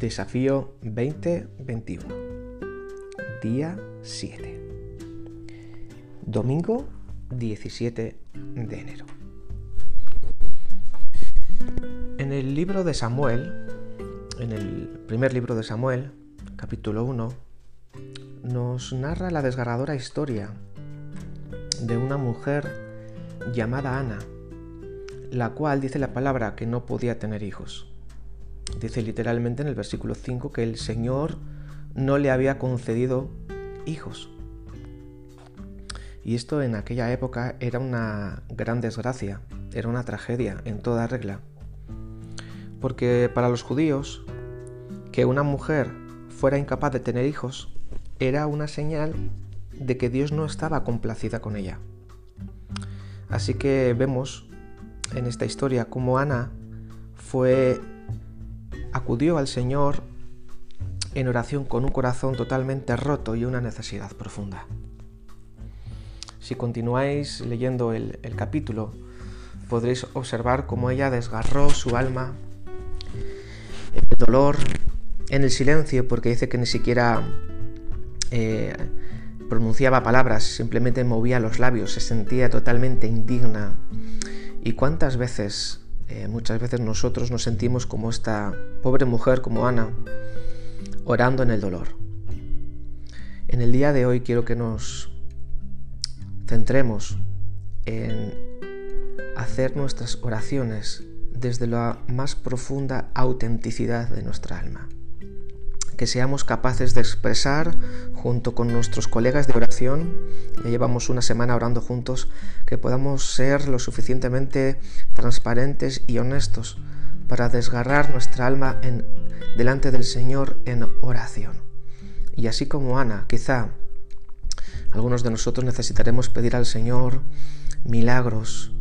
Desafío 2021. Día 7. Domingo 17 de enero. En el libro de Samuel, en el primer libro de Samuel, capítulo 1, nos narra la desgarradora historia de una mujer llamada Ana, la cual dice la palabra que no podía tener hijos. Dice literalmente en el versículo 5 que el Señor no le había concedido hijos. Y esto en aquella época era una gran desgracia, era una tragedia en toda regla. Porque para los judíos, que una mujer fuera incapaz de tener hijos era una señal de que Dios no estaba complacida con ella. Así que vemos en esta historia cómo Ana fue acudió al Señor en oración con un corazón totalmente roto y una necesidad profunda. Si continuáis leyendo el, capítulo, podréis observar cómo ella desgarró su alma en el dolor, en el silencio, porque dice que ni siquiera eh, pronunciaba palabras, simplemente movía los labios, se sentía totalmente indigna. ¿Y cuántas veces eh, muchas veces nosotros nos sentimos como esta pobre mujer, como Ana, orando en el dolor. En el día de hoy quiero que nos centremos en hacer nuestras oraciones desde la más profunda autenticidad de nuestra alma que seamos capaces de expresar junto con nuestros colegas de oración, ya llevamos una semana orando juntos, que podamos ser lo suficientemente transparentes y honestos para desgarrar nuestra alma en, delante del Señor en oración. Y así como Ana, quizá algunos de nosotros necesitaremos pedir al Señor milagros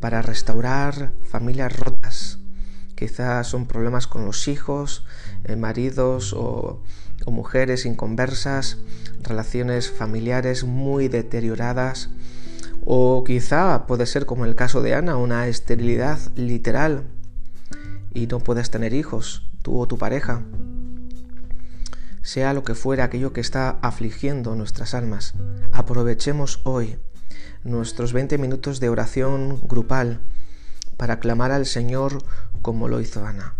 para restaurar familias rotas, Quizás son problemas con los hijos, eh, maridos o, mujeres inconversas, relaciones familiares muy deterioradas. O quizá puede ser como el caso de Ana, una esterilidad literal y no puedes tener hijos, tú o tu pareja. Sea lo que fuera aquello que está afligiendo nuestras almas, aprovechemos hoy nuestros 20 minutos de oración grupal para clamar al Señor como lo hizo Ana.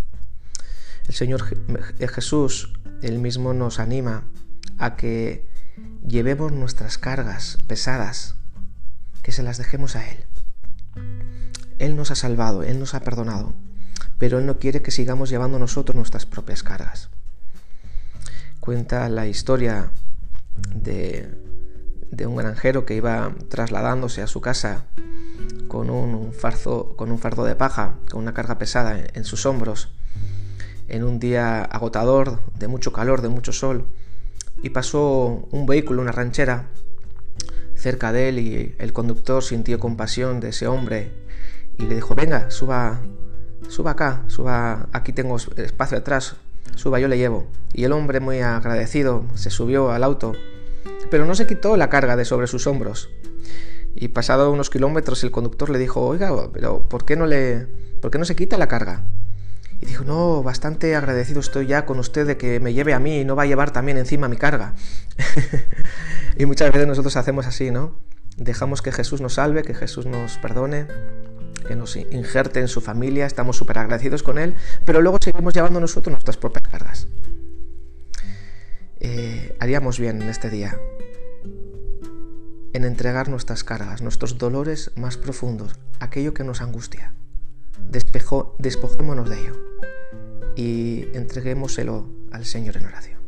El Señor Jesús, Él mismo nos anima a que llevemos nuestras cargas pesadas, que se las dejemos a Él. Él nos ha salvado, Él nos ha perdonado, pero Él no quiere que sigamos llevando nosotros nuestras propias cargas. Cuenta la historia de, de un granjero que iba trasladándose a su casa con un, farzo, con un fardo de paja, con una carga pesada en, sus hombros, en un día agotador, de mucho calor, de mucho sol, y pasó un vehículo, una ranchera, cerca de él y el conductor sintió compasión de ese hombre y le dijo, venga, suba, suba acá, suba, aquí tengo espacio atrás, suba, yo le llevo. Y el hombre muy agradecido se subió al auto, pero no se quitó la carga de sobre sus hombros y pasado unos kilómetros el conductor le dijo, oiga, pero ¿por qué no, le, ¿por qué no se quita la carga? Y dijo, no, bastante agradecido estoy ya con usted de que me lleve a mí y no va a llevar también encima mi carga. y muchas veces nosotros hacemos así, ¿no? Dejamos que Jesús nos salve, que Jesús nos perdone, que nos injerte en su familia, estamos súper agradecidos con Él, pero luego seguimos llevando nosotros nuestras propias cargas. Eh, haríamos bien en este día en entregar nuestras cargas, nuestros dolores más profundos, aquello que nos angustia. despojémonos de ello y entreguémoselo al Señor en oración.